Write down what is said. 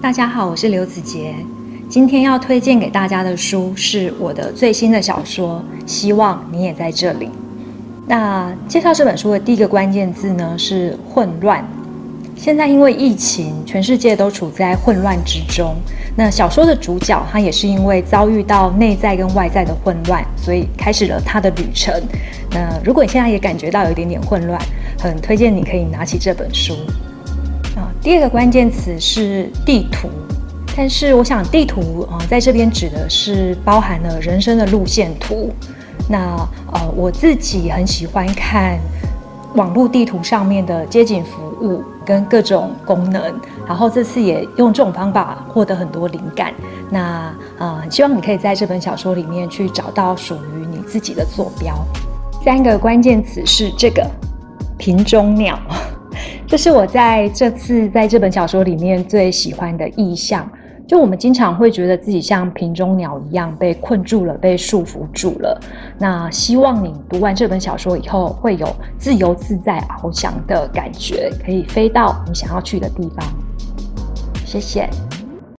大家好，我是刘子杰。今天要推荐给大家的书是我的最新的小说，希望你也在这里。那介绍这本书的第一个关键字呢是混乱。现在因为疫情，全世界都处在混乱之中。那小说的主角他也是因为遭遇到内在跟外在的混乱，所以开始了他的旅程。那如果你现在也感觉到有一点点混乱，很推荐你可以拿起这本书。啊，第二个关键词是地图。但是我想地图啊，在这边指的是包含了人生的路线图。那呃，我自己很喜欢看网络地图上面的街景服务跟各种功能，然后这次也用这种方法获得很多灵感。那呃，希望你可以在这本小说里面去找到属于你自己的坐标。三个关键词是这个瓶中鸟，这是我在这次在这本小说里面最喜欢的意象。就我们经常会觉得自己像瓶中鸟一样被困住了，被束缚住了。那希望你读完这本小说以后，会有自由自在翱翔的感觉，可以飞到你想要去的地方。谢谢。